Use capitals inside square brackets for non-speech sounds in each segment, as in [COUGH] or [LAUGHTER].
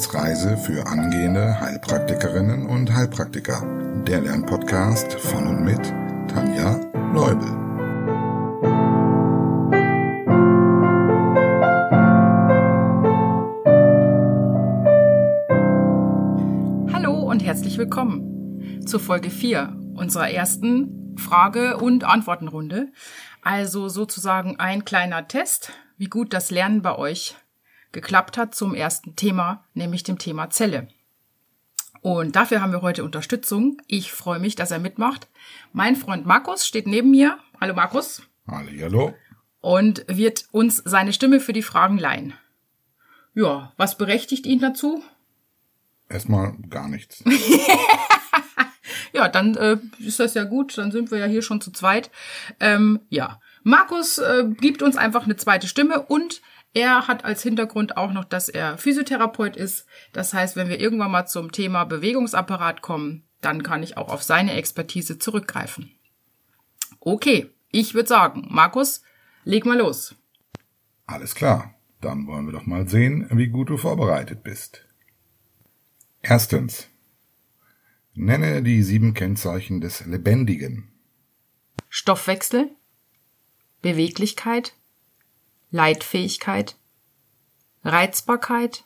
Wissensreise für angehende Heilpraktikerinnen und Heilpraktiker. Der Lernpodcast von und mit Tanja Leubel. Hallo und herzlich willkommen zur Folge 4 unserer ersten Frage- und Antwortenrunde. Also sozusagen ein kleiner Test, wie gut das Lernen bei euch geklappt hat zum ersten Thema, nämlich dem Thema Zelle. Und dafür haben wir heute Unterstützung. Ich freue mich, dass er mitmacht. Mein Freund Markus steht neben mir. Hallo Markus. Hallo. Und wird uns seine Stimme für die Fragen leihen. Ja, was berechtigt ihn dazu? Erstmal gar nichts. [LAUGHS] ja, dann äh, ist das ja gut. Dann sind wir ja hier schon zu zweit. Ähm, ja, Markus äh, gibt uns einfach eine zweite Stimme und er hat als Hintergrund auch noch, dass er Physiotherapeut ist. Das heißt, wenn wir irgendwann mal zum Thema Bewegungsapparat kommen, dann kann ich auch auf seine Expertise zurückgreifen. Okay, ich würde sagen, Markus, leg mal los. Alles klar, dann wollen wir doch mal sehen, wie gut du vorbereitet bist. Erstens. Nenne die sieben Kennzeichen des Lebendigen. Stoffwechsel, Beweglichkeit, Leitfähigkeit, Reizbarkeit,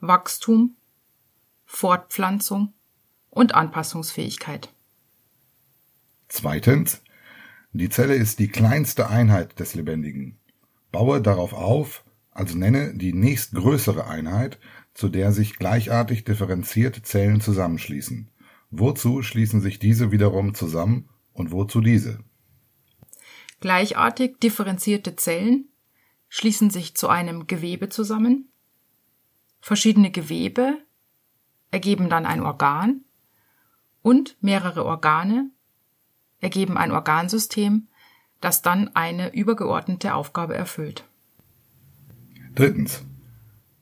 Wachstum, Fortpflanzung und Anpassungsfähigkeit. Zweitens. Die Zelle ist die kleinste Einheit des Lebendigen. Baue darauf auf, also nenne die nächstgrößere Einheit, zu der sich gleichartig differenzierte Zellen zusammenschließen. Wozu schließen sich diese wiederum zusammen und wozu diese? Gleichartig differenzierte Zellen schließen sich zu einem Gewebe zusammen. Verschiedene Gewebe ergeben dann ein Organ und mehrere Organe ergeben ein Organsystem, das dann eine übergeordnete Aufgabe erfüllt. Drittens.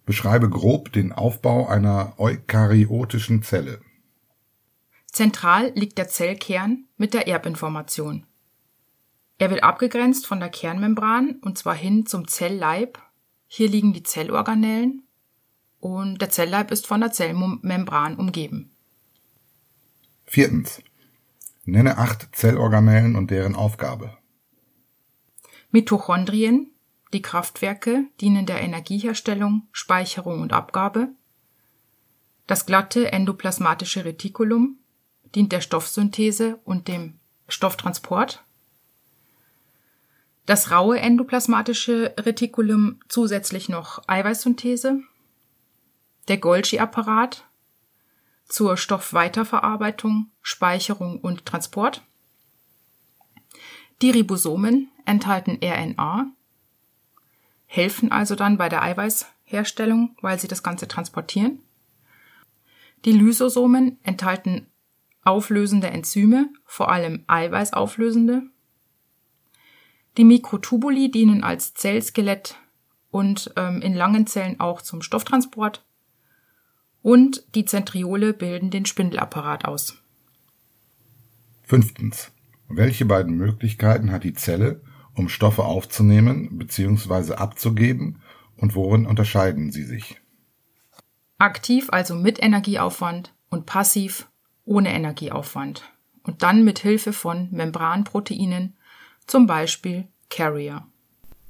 Beschreibe grob den Aufbau einer eukaryotischen Zelle. Zentral liegt der Zellkern mit der Erbinformation. Er wird abgegrenzt von der Kernmembran und zwar hin zum Zellleib. Hier liegen die Zellorganellen und der Zellleib ist von der Zellmembran umgeben. Viertens. Nenne acht Zellorganellen und deren Aufgabe. Mitochondrien, die Kraftwerke, dienen der Energieherstellung, Speicherung und Abgabe. Das glatte endoplasmatische Retikulum dient der Stoffsynthese und dem Stofftransport. Das raue endoplasmatische Retikulum zusätzlich noch Eiweißsynthese. Der Golgi-Apparat zur Stoffweiterverarbeitung, Speicherung und Transport. Die Ribosomen enthalten RNA, helfen also dann bei der Eiweißherstellung, weil sie das Ganze transportieren. Die Lysosomen enthalten auflösende Enzyme, vor allem eiweißauflösende. Die Mikrotubuli dienen als Zellskelett und ähm, in langen Zellen auch zum Stofftransport. Und die Zentriole bilden den Spindelapparat aus. Fünftens. Welche beiden Möglichkeiten hat die Zelle, um Stoffe aufzunehmen bzw. abzugeben und worin unterscheiden sie sich? Aktiv also mit Energieaufwand und passiv ohne Energieaufwand und dann mit Hilfe von Membranproteinen, zum Beispiel Carrier.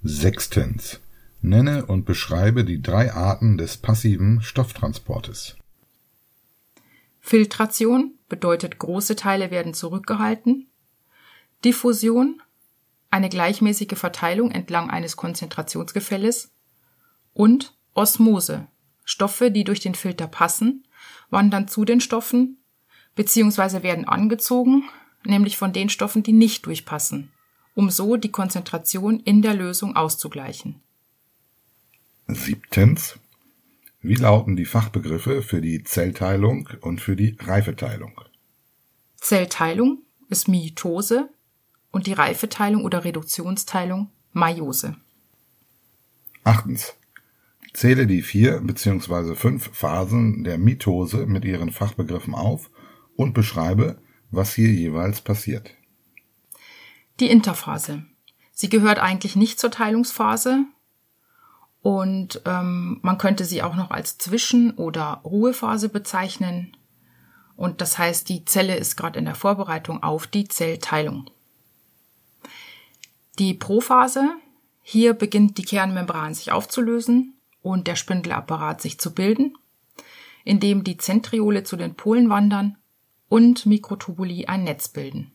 Sechstens. Nenne und beschreibe die drei Arten des passiven Stofftransportes. Filtration bedeutet, große Teile werden zurückgehalten. Diffusion, eine gleichmäßige Verteilung entlang eines Konzentrationsgefälles. Und Osmose, Stoffe, die durch den Filter passen, wandern zu den Stoffen beziehungsweise werden angezogen, nämlich von den Stoffen, die nicht durchpassen, um so die Konzentration in der Lösung auszugleichen. Siebtens. Wie lauten die Fachbegriffe für die Zellteilung und für die Reifeteilung? Zellteilung ist Mitose und die Reifeteilung oder Reduktionsteilung Meiose. Achtens. Zähle die vier bzw. fünf Phasen der Mitose mit ihren Fachbegriffen auf und beschreibe, was hier jeweils passiert. Die Interphase. Sie gehört eigentlich nicht zur Teilungsphase Und ähm, man könnte sie auch noch als Zwischen- oder Ruhephase bezeichnen. Und das heißt, die Zelle ist gerade in der Vorbereitung auf die Zellteilung. Die Prophase, hier beginnt die Kernmembran sich aufzulösen und der Spindelapparat sich zu bilden, indem die Zentriole zu den Polen wandern und Mikrotubuli ein Netz bilden.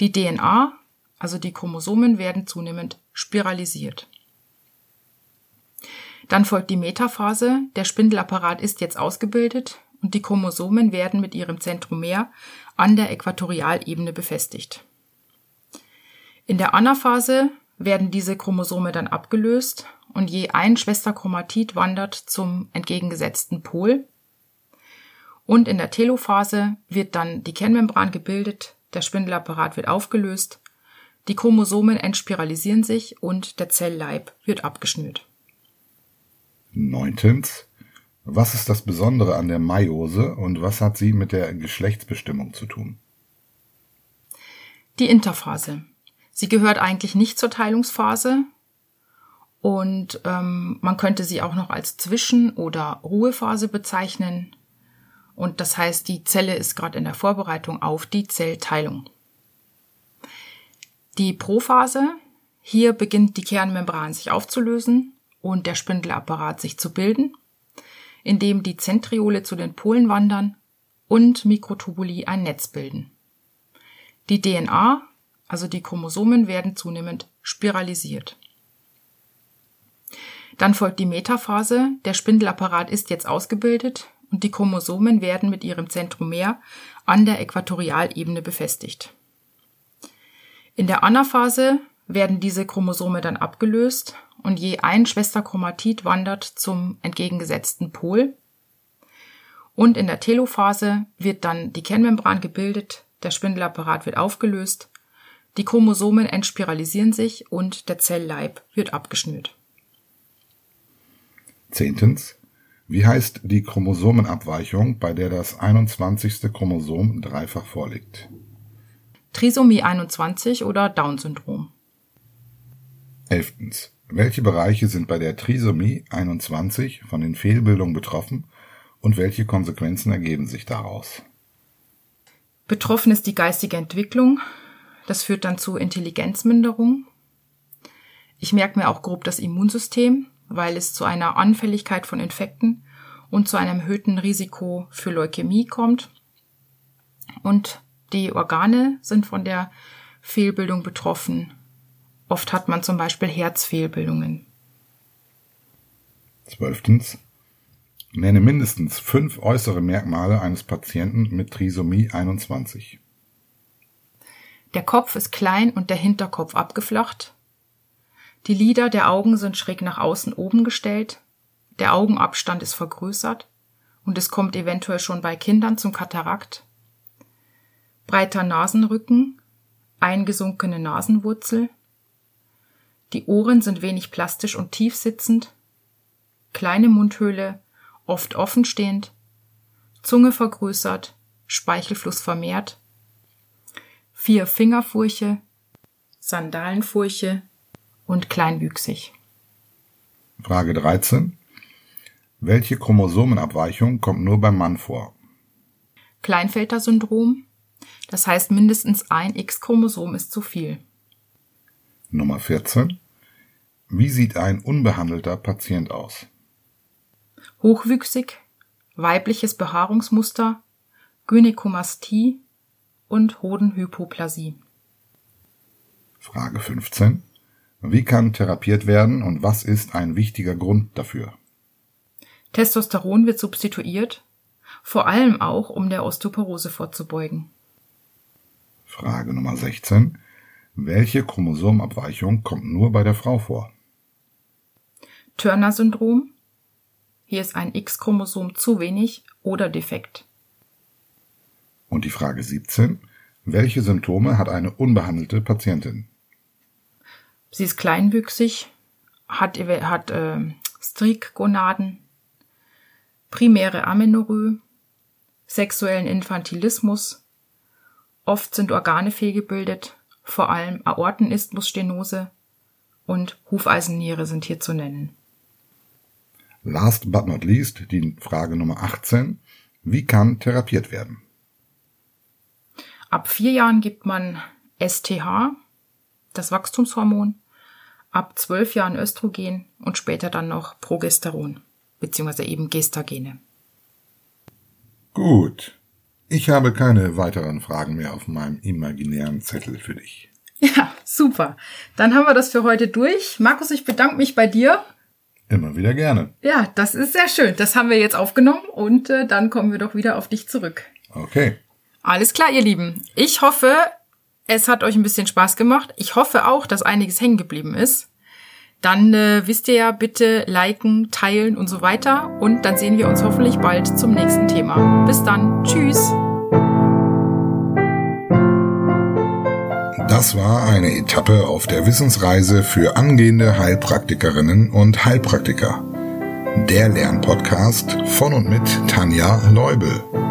Die DNA, also die Chromosomen, werden zunehmend spiralisiert. Dann folgt die Metaphase, der Spindelapparat ist jetzt ausgebildet und die Chromosomen werden mit ihrem Zentromer an der Äquatorialebene befestigt. In der Anaphase werden diese Chromosome dann abgelöst und je ein Schwesterchromatid wandert zum entgegengesetzten Pol. Und in der Telophase wird dann die Kernmembran gebildet, der Spindelapparat wird aufgelöst, die Chromosomen entspiralisieren sich und der Zellleib wird abgeschnürt. Neuntens. Was ist das Besondere an der Meiose und was hat sie mit der Geschlechtsbestimmung zu tun? Die Interphase. Sie gehört eigentlich nicht zur Teilungsphase und ähm, man könnte sie auch noch als Zwischen- oder Ruhephase bezeichnen. Und das heißt, die Zelle ist gerade in der Vorbereitung auf die Zellteilung. Die Prophase. Hier beginnt die Kernmembran sich aufzulösen und der Spindelapparat sich zu bilden, indem die Zentriole zu den Polen wandern und Mikrotubuli ein Netz bilden. Die DNA also die Chromosomen werden zunehmend spiralisiert. Dann folgt die Metaphase, der Spindelapparat ist jetzt ausgebildet und die Chromosomen werden mit ihrem Zentromer an der Äquatorialebene befestigt. In der Anaphase werden diese Chromosome dann abgelöst und je ein Schwesterchromatid wandert zum entgegengesetzten Pol. Und in der Telophase wird dann die Kernmembran gebildet, der Spindelapparat wird aufgelöst die Chromosomen entspiralisieren sich und der Zellleib wird abgeschnürt. Zehntens. Wie heißt die Chromosomenabweichung, bei der das 21. Chromosom dreifach vorliegt? Trisomie 21 oder Down-Syndrom. Elftens. Welche Bereiche sind bei der Trisomie 21 von den Fehlbildungen betroffen und welche Konsequenzen ergeben sich daraus? Betroffen ist die geistige Entwicklung, das führt dann zu Intelligenzminderung. Ich merke mir auch grob das Immunsystem, weil es zu einer Anfälligkeit von Infekten und zu einem erhöhten Risiko für Leukämie kommt. Und die Organe sind von der Fehlbildung betroffen. Oft hat man zum Beispiel Herzfehlbildungen. Zwölftens. Nenne mindestens fünf äußere Merkmale eines Patienten mit Trisomie 21. Der Kopf ist klein und der Hinterkopf abgeflacht. Die Lider der Augen sind schräg nach außen oben gestellt. Der Augenabstand ist vergrößert und es kommt eventuell schon bei Kindern zum Katarakt. Breiter Nasenrücken, eingesunkene Nasenwurzel. Die Ohren sind wenig plastisch und tief sitzend. Kleine Mundhöhle, oft offenstehend. Zunge vergrößert, Speichelfluss vermehrt vier Fingerfurche, Sandalenfurche und kleinwüchsig. Frage 13. Welche Chromosomenabweichung kommt nur beim Mann vor? Kleinfelter-Syndrom. Das heißt, mindestens ein X-Chromosom ist zu viel. Nummer 14. Wie sieht ein unbehandelter Patient aus? Hochwüchsig, weibliches Behaarungsmuster, Gynäkomastie, und Hodenhypoplasie. Frage 15. Wie kann therapiert werden und was ist ein wichtiger Grund dafür? Testosteron wird substituiert, vor allem auch, um der Osteoporose vorzubeugen. Frage Nummer 16. Welche Chromosomabweichung kommt nur bei der Frau vor? Turner-Syndrom. Hier ist ein X-Chromosom zu wenig oder defekt. Und die Frage 17. Welche Symptome hat eine unbehandelte Patientin? Sie ist kleinwüchsig, hat, hat äh, Strikgonaden, primäre Amenorrhoe, sexuellen Infantilismus, oft sind Organe fehlgebildet, vor allem Aortenisthmusstenose und Hufeisenniere sind hier zu nennen. Last but not least die Frage Nummer 18. Wie kann therapiert werden? Ab vier Jahren gibt man STH, das Wachstumshormon, ab zwölf Jahren Östrogen und später dann noch Progesteron, beziehungsweise eben Gestagene. Gut. Ich habe keine weiteren Fragen mehr auf meinem imaginären Zettel für dich. Ja, super. Dann haben wir das für heute durch. Markus, ich bedanke mich bei dir. Immer wieder gerne. Ja, das ist sehr schön. Das haben wir jetzt aufgenommen und äh, dann kommen wir doch wieder auf dich zurück. Okay. Alles klar, ihr Lieben. Ich hoffe, es hat euch ein bisschen Spaß gemacht. Ich hoffe auch, dass einiges hängen geblieben ist. Dann äh, wisst ihr ja, bitte liken, teilen und so weiter. Und dann sehen wir uns hoffentlich bald zum nächsten Thema. Bis dann. Tschüss. Das war eine Etappe auf der Wissensreise für angehende Heilpraktikerinnen und Heilpraktiker. Der Lernpodcast von und mit Tanja Leubel.